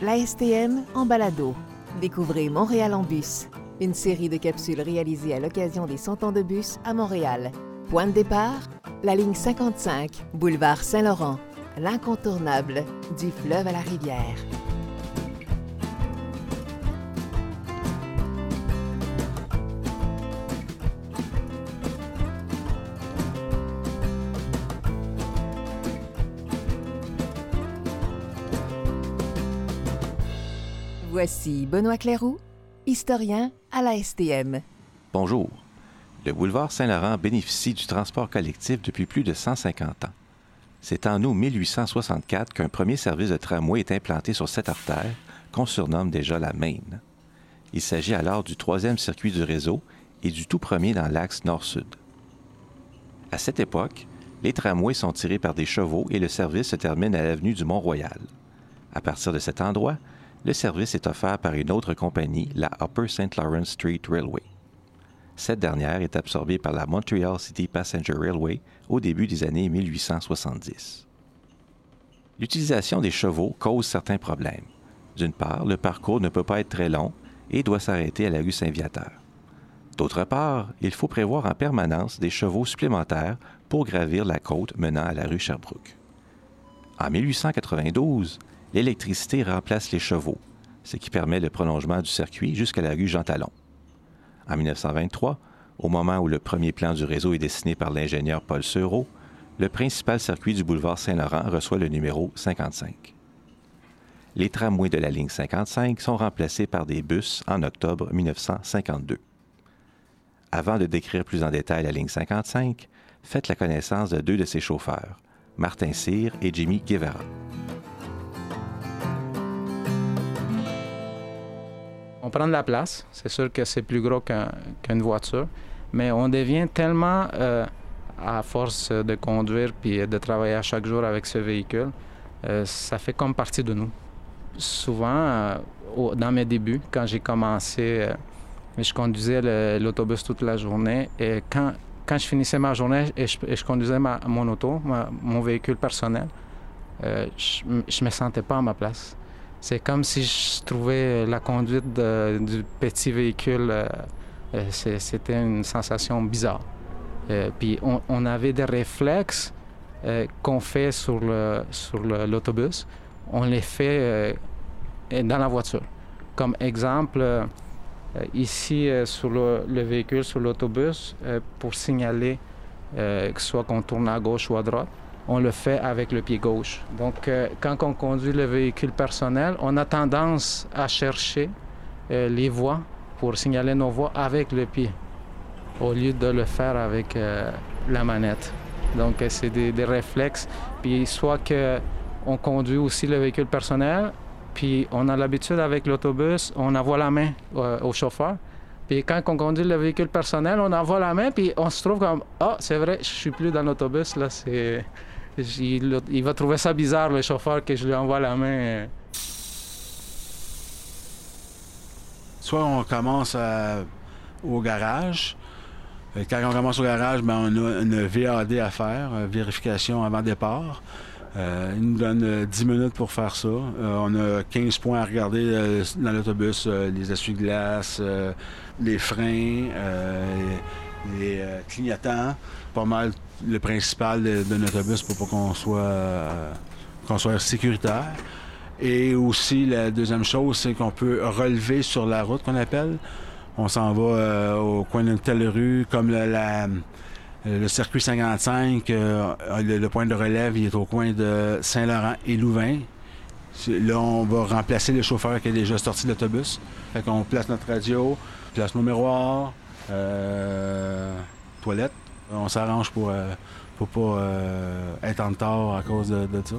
La STM en balado. Découvrez Montréal en bus, une série de capsules réalisées à l'occasion des 100 ans de bus à Montréal. Point de départ, la ligne 55, boulevard Saint-Laurent, l'incontournable du fleuve à la rivière. Voici Benoît Clairoux, historien à la STM. Bonjour. Le boulevard Saint-Laurent bénéficie du transport collectif depuis plus de 150 ans. C'est en août 1864 qu'un premier service de tramway est implanté sur cette artère, qu'on surnomme déjà la Maine. Il s'agit alors du troisième circuit du réseau et du tout premier dans l'axe nord-sud. À cette époque, les tramways sont tirés par des chevaux et le service se termine à l'avenue du Mont-Royal. À partir de cet endroit, le service est offert par une autre compagnie, la Upper St. Lawrence Street Railway. Cette dernière est absorbée par la Montreal City Passenger Railway au début des années 1870. L'utilisation des chevaux cause certains problèmes. D'une part, le parcours ne peut pas être très long et doit s'arrêter à la rue Saint-Viateur. D'autre part, il faut prévoir en permanence des chevaux supplémentaires pour gravir la côte menant à la rue Sherbrooke. En 1892, l'électricité remplace les chevaux, ce qui permet le prolongement du circuit jusqu'à la rue Jean-Talon. En 1923, au moment où le premier plan du réseau est dessiné par l'ingénieur Paul Seureau, le principal circuit du boulevard Saint-Laurent reçoit le numéro 55. Les tramways de la ligne 55 sont remplacés par des bus en octobre 1952. Avant de décrire plus en détail la ligne 55, faites la connaissance de deux de ses chauffeurs, Martin Cyr et Jimmy Guevara. On prend de la place. C'est sûr que c'est plus gros qu'une voiture. Mais on devient tellement, euh, à force de conduire puis de travailler à chaque jour avec ce véhicule, euh, ça fait comme partie de nous. Souvent, euh, dans mes débuts, quand j'ai commencé, je conduisais l'autobus toute la journée. Et quand, quand je finissais ma journée et je, conduisais mon auto, mon véhicule personnel, je ne me sentais pas à ma place. C'est comme si je trouvais la conduite du petit véhicule, euh, euh, c'était une sensation bizarre. Euh, puis on, avait des réflexes qu'on fait sur l'autobus, on les fait dans la voiture. Comme exemple, ici sur le, le, véhicule, sur l'autobus, pour signaler que soit qu'on tourne à gauche ou à droite, on le fait avec le pied gauche. Donc, euh, quand on conduit le véhicule personnel, on a tendance à chercher euh, les voies pour signaler nos voies avec le pied, au lieu de le faire avec euh, la manette. Donc, c'est des, réflexes. Puis, soit que on conduit aussi le véhicule personnel, puis on a l'habitude avec l'autobus, on envoie la main au chauffeur. Puis quand on conduit le véhicule personnel, on envoie la main, puis on se trouve comme Ah, c'est vrai, je suis plus dans l'autobus, là, c'est il, va trouver ça bizarre, le chauffeur, que je lui envoie la main. Soit on commence au garage. Quand on commence au garage, ben, on a une VAD à faire, vérification avant départ. Euh, il nous donne 10 minutes pour faire ça. Euh, on a 15 points à regarder euh, dans l'autobus, les essuie-glaces, les freins, les clignotants, pas mal le principal d'un autobus pour qu'on soit, qu'on soit sécuritaire. Et aussi, la deuxième chose, c'est qu'on peut relever sur la route qu'on appelle. On s'en va euh, au coin d'une telle rue, comme le circuit 55, euh, le, point de relève, il est au coin de Saint-Laurent et Louvain. Là, on va remplacer le chauffeur qui est déjà sorti de l'autobus. Fait qu'on place notre radio, place nos miroirs, euh, toilettes. On s'arrange pour, euh, pour pas euh, être en retard à cause de, ça.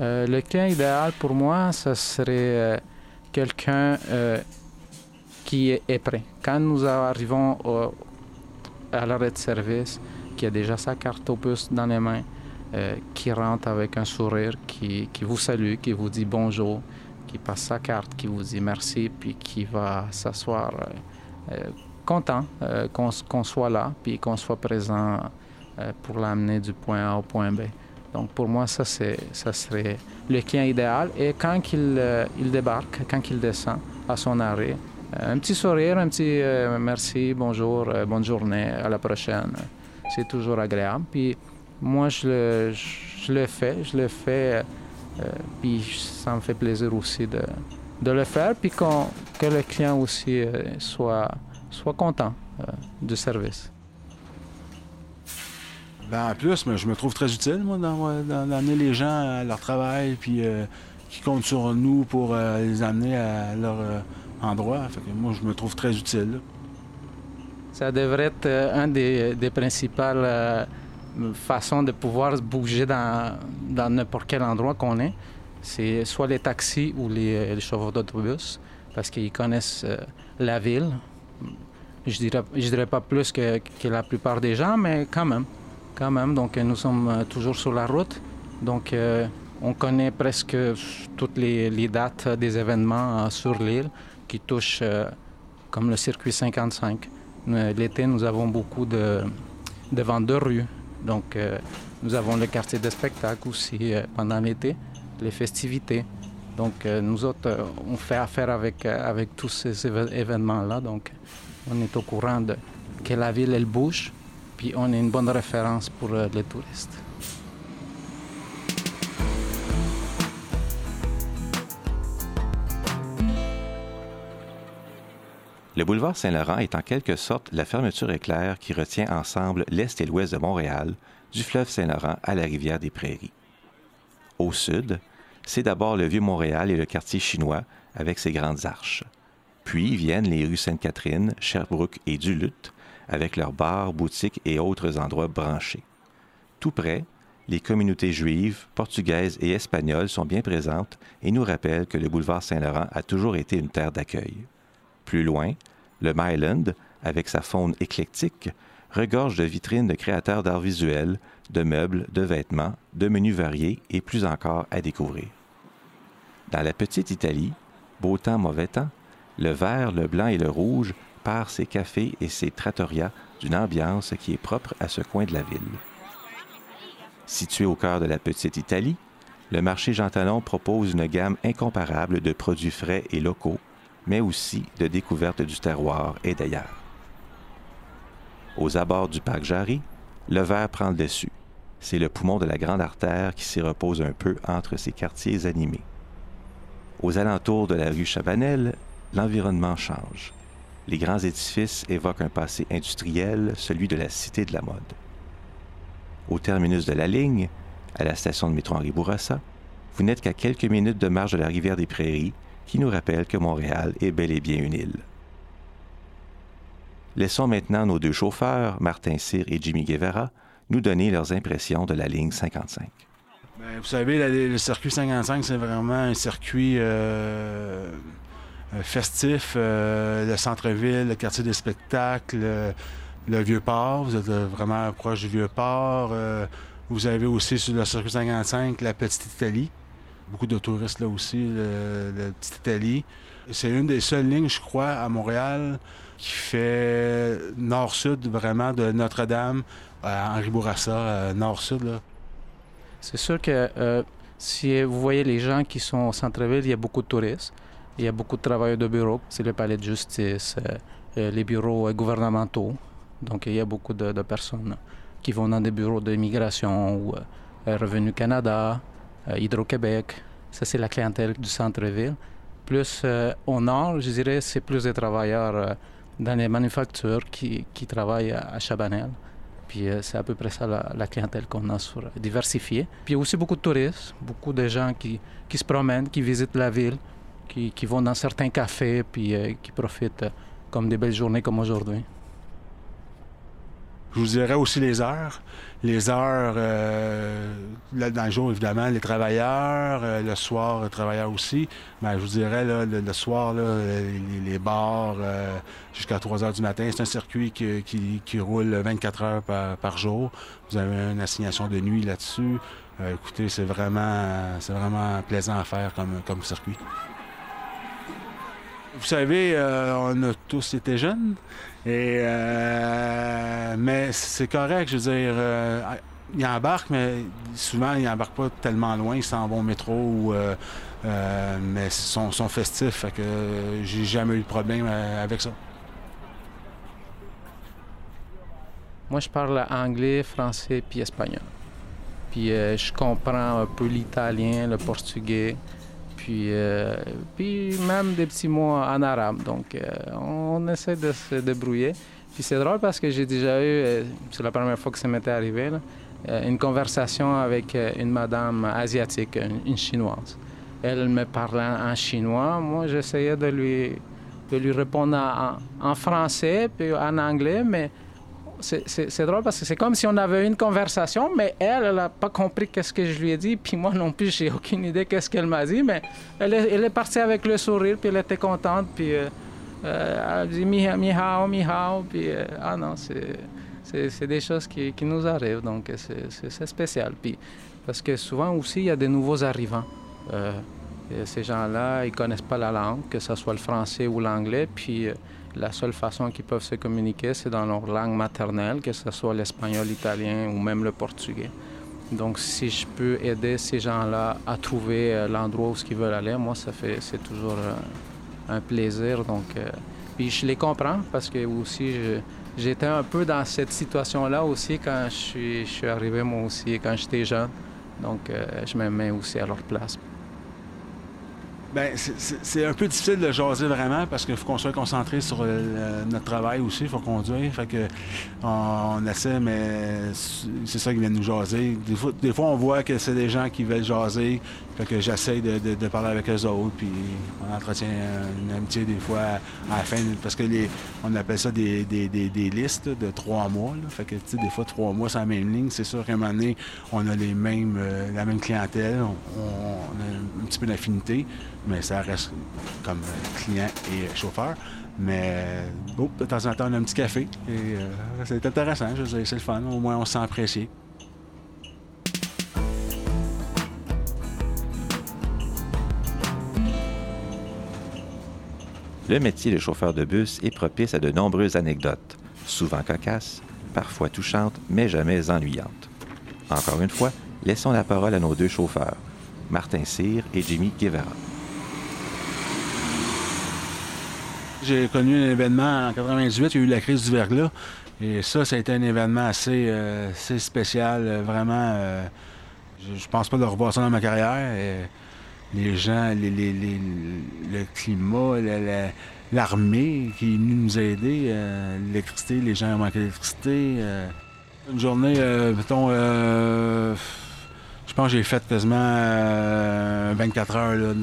Euh, le cas idéal pour moi, ce serait quelqu'un qui est prêt. Quand nous arrivons à l'arrêt de service, qui a déjà sa carte opus dans les mains, qui rentre avec un sourire, qui, vous salue, qui vous dit bonjour, qui passe sa carte, qui vous dit merci, puis qui va s'asseoir content euh, qu'on soit là, puis qu'on soit présent euh, pour l'amener du point A au point B. Donc pour moi, ça, ça serait le client idéal. Et quand il, euh, il débarque, quand il descend à son arrêt, euh, un petit sourire, un petit euh, merci, bonjour, bonne journée, à la prochaine. C'est toujours agréable. Puis moi, je le, je, le fais, je le fais, puis ça me fait plaisir aussi de, de le faire, puis que le client aussi soit, soit content du service. Ben, en plus, je me trouve très utile, moi, d'amener les gens à leur travail, puis euh, qui comptent sur nous pour euh, les amener à leur euh, endroit. Fait que moi, je me trouve très utile. Ça devrait être un des, principales façons de pouvoir bouger dans, n'importe quel endroit qu'on est. C'est soit les taxis ou les, chauffeurs d'autobus, parce qu'ils connaissent la ville. Je dirais, je dirais pas plus que la plupart des gens, mais quand même quand même. Donc, nous sommes euh, toujours sur la route. Donc, euh, on connaît presque toutes les, dates des événements euh, sur l'île qui touchent, comme le circuit 55. L'été, nous avons beaucoup de, de ventes de rue. Donc, nous avons le quartier de spectacle aussi pendant l'été, les festivités. Donc, nous autres, on fait affaire avec, tous ces événements-là. Donc, on est au courant que la ville, elle bouge puis on est une bonne référence pour euh, les touristes. Le boulevard Saint-Laurent est en quelque sorte la fermeture éclair qui retient ensemble l'est et l'ouest de Montréal, du fleuve Saint-Laurent à la rivière des Prairies. Au sud, c'est d'abord le vieux Montréal et le quartier chinois avec ses grandes arches. Puis viennent les rues Sainte-Catherine, Sherbrooke et Duluth, avec leurs bars, boutiques et autres endroits branchés. Tout près, les communautés juives, portugaises et espagnoles sont bien présentes et nous rappellent que le boulevard Saint-Laurent a toujours été une terre d'accueil. Plus loin, le Myland, avec sa faune éclectique, regorge de vitrines de créateurs d'art visuel, de meubles, de vêtements, de menus variés et plus encore à découvrir. Dans la petite Italie, beau temps, mauvais temps, le vert, le blanc et le rouge ses cafés et ses trattorias d'une ambiance qui est propre à ce coin de la ville. Situé au cœur de la petite Italie, le marché Jean Talon propose une gamme incomparable de produits frais et locaux, mais aussi de découvertes du terroir et d'ailleurs. Aux abords du parc Jarry, le verre prend le dessus. C'est le poumon de la grande artère qui s'y repose un peu entre ses quartiers animés. Aux alentours de la rue Chabanel, l'environnement change les grands édifices évoquent un passé industriel, celui de la cité de la mode. Au terminus de la ligne, à la station de métro Henri Bourassa, vous n'êtes qu'à quelques minutes de marche de la rivière des Prairies, qui nous rappelle que Montréal est bel et bien une île. Laissons maintenant nos deux chauffeurs, Martin Cyr et Jimmy Guevara, nous donner leurs impressions de la ligne 55. Ben, vous savez, le circuit 55, c'est vraiment un circuit euh, euh, festif, euh, le centre-ville, le quartier des spectacles, le Vieux-Port. Vous êtes vraiment proche du Vieux-Port. vous avez aussi sur le circuit 55 la Petite Italie. Beaucoup de touristes là aussi, la Petite Italie. C'est une des seules lignes, je crois, à Montréal qui fait nord-sud vraiment de Notre-Dame à Henri Bourassa, nord-sud. C'est sûr que si vous voyez les gens qui sont au centre-ville, il y a beaucoup de touristes. Il y a beaucoup de travailleurs de bureau. C'est le palais de justice, euh, euh, les bureaux gouvernementaux. Donc il y a beaucoup de, personnes qui vont dans des bureaux d'immigration ou euh, Revenu Canada, Hydro-Québec. Ça, c'est la clientèle du centre-ville. Plus au nord, je dirais, c'est plus des travailleurs dans les manufactures qui, travaillent à, Chabanel. Puis c'est à peu près ça la, clientèle qu'on a sur, diversifiée. Puis il y a aussi beaucoup de touristes, beaucoup de gens qui, qui se promènent, qui visitent la ville, qui, vont dans certains cafés puis euh, qui profitent euh, comme des belles journées comme aujourd'hui. Je vous dirais aussi les heures. Les heures, euh, dans le jour, évidemment, les travailleurs, le soir, les travailleurs aussi. Mais je vous dirais, le, soir, les, bars, jusqu'à 3 heures du matin, c'est un circuit qui, roule 24 heures par, jour. Vous avez une assignation de nuit là-dessus. écoutez, c'est vraiment, c'est vraiment plaisant à faire comme, comme circuit. Vous savez, euh, on a tous été jeunes, et, euh, mais c'est correct, je veux dire, euh, ils embarquent, mais souvent, ils n'embarquent pas tellement loin. Ils s'en vont au métro, ou, mais ils sont, sont, festifs. Fait que j'ai jamais eu de problème avec ça. Moi, je parle anglais, français puis espagnol. Puis je comprends un peu l'italien, le portugais, puis, puis même des petits mots en arabe. Donc, on essaie de se débrouiller. Puis c'est drôle parce que j'ai déjà eu, c'est la première fois que ça m'était arrivé, euh, une conversation avec euh, une madame asiatique, une, chinoise. Elle me parlait en chinois. Moi, j'essayais de lui, de lui répondre en, français puis en anglais, mais c'est drôle parce que c'est comme si on avait une conversation, mais elle, elle n'a pas compris qu'est-ce que je lui ai dit, puis moi non plus, j'ai aucune idée qu'est-ce qu'elle m'a dit, mais elle est, elle est, partie avec le sourire, puis elle était contente, puis euh, elle a dit mi, mi hao, mi hao, puis ah non, c'est des choses qui, nous arrivent, donc c'est spécial. Puis, parce que souvent aussi, il y a des nouveaux arrivants. Euh, ces gens-là, ils connaissent pas la langue, que ce soit le français ou l'anglais, puis euh, la seule façon qu'ils peuvent se communiquer, c'est dans leur langue maternelle, que ce soit l'espagnol, l'italien ou même le portugais. Donc, si je peux aider ces gens-là à trouver euh, l'endroit où ils veulent aller, moi, c'est toujours un plaisir. Donc, puis je les comprends parce que aussi, J'étais un peu dans cette situation-là aussi quand je suis, arrivé moi aussi, quand j'étais jeune. Donc, euh, je me mets aussi à leur place. Bien, c'est un peu difficile de jaser vraiment parce qu'il faut qu'on soit concentré sur notre travail aussi, il faut conduire. Fait que on, essaie, mais c'est ça qui vient nous jaser. Des fois, on voit que c'est des gens qui veulent jaser, que j'essaie de, parler avec eux autres, puis on entretient une amitié des fois à la fin, parce que on appelle ça des, listes de trois mois. Des fois, trois mois, c'est la même ligne. C'est sûr qu'à un moment donné, on a les mêmes, euh, la même clientèle, on, a un petit peu d'affinité, mais ça reste comme client et chauffeur. Mais de temps en temps, on a un petit café. Et euh, c'est intéressant, je c'est le fun. Au moins, on se sent apprécié. Le métier de chauffeur de bus est propice à de nombreuses anecdotes, souvent cocasses, parfois touchantes, mais jamais ennuyantes. Encore une fois, laissons la parole à nos deux chauffeurs, Martin Cyr et Jimmy Guevara. J'ai connu un événement en 98, il y a eu la crise du verglas. Et ça, ça a été un événement assez, euh, spécial, euh, vraiment. Euh, je, ne pense pas de revoir ça dans ma carrière les gens, le climat, l'armée qui est venue nous aider, euh, l'électricité, les gens ont manqué d'électricité. Une journée, mettons, je j'ai fait quasiment 24 heures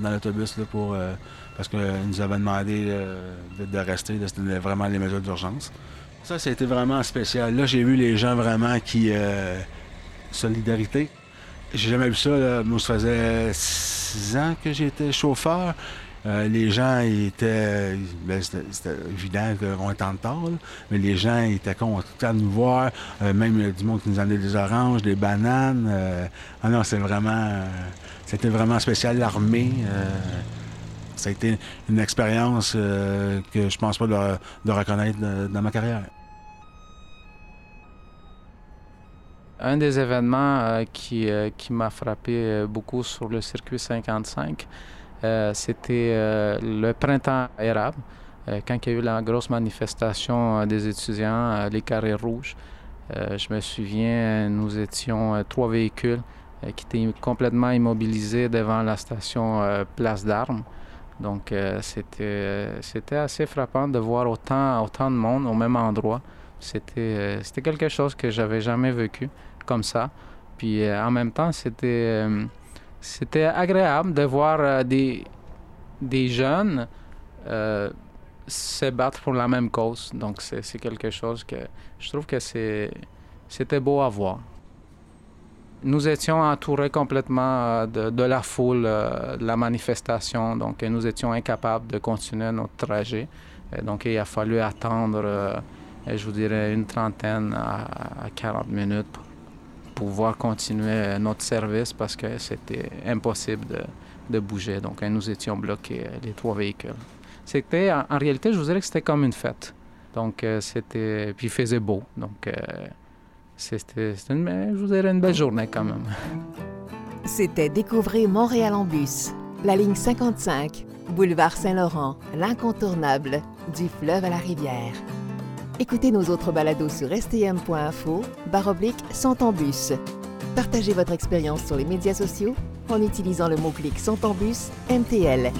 dans l'autobus pour parce qu'ils nous avaient demandé de, rester. C'était vraiment les mesures d'urgence. Ça, c'était vraiment spécial. Là, j'ai vu les gens vraiment qui. solidarité. J'ai jamais vu ça. Moi, ça faisait six ans que j'étais chauffeur. Euh, les gens étaient. Ben, c'était évident qu'on était en retard, mais les gens étaient contents de nous voir. Euh, même du monde qui nous amenait des oranges, des bananes. Euh, ah non, c'est vraiment. C'était vraiment spécial, l'armée. ça a été une expérience que je pense pas de reconnaître dans ma carrière. Un des événements euh, qui, euh, m'a frappé euh, beaucoup sur le circuit 55, c'était le printemps érable, quand il y a eu la grosse manifestation des étudiants, les carrés rouges. je me souviens, nous étions trois véhicules qui étaient complètement immobilisés devant la station Place d'Armes. Donc, c'était, assez frappant de voir autant, autant de monde au même endroit. C'était, quelque chose que j'avais jamais vécu comme ça. Puis euh, en même temps, c'était, euh, c'était agréable de voir euh, des, des jeunes se battre pour la même cause. Donc c'est, quelque chose que je trouve que c'était beau à voir. Nous étions entourés complètement de, de la foule, de la manifestation, donc nous étions incapables de continuer notre trajet. donc il a fallu attendre, je vous dirais, une trentaine à 40 minutes pouvoir continuer notre service parce que c'était impossible de, bouger. Donc, nous étions bloqués, euh, les trois véhicules. C'était, en, réalité, je vous dirais que c'était comme une fête. Donc, euh, c'était. Puis il faisait beau. Donc, euh, c'était une, je vous dirais une belle journée quand même. C'était Découvrir Montréal en bus, la ligne 55, boulevard Saint-Laurent, l'incontournable, du fleuve à la rivière. Écoutez nos autres balados sur stm.info, baroblique bus. Partagez votre expérience sur les médias sociaux en utilisant le mot-clic Bus MTL.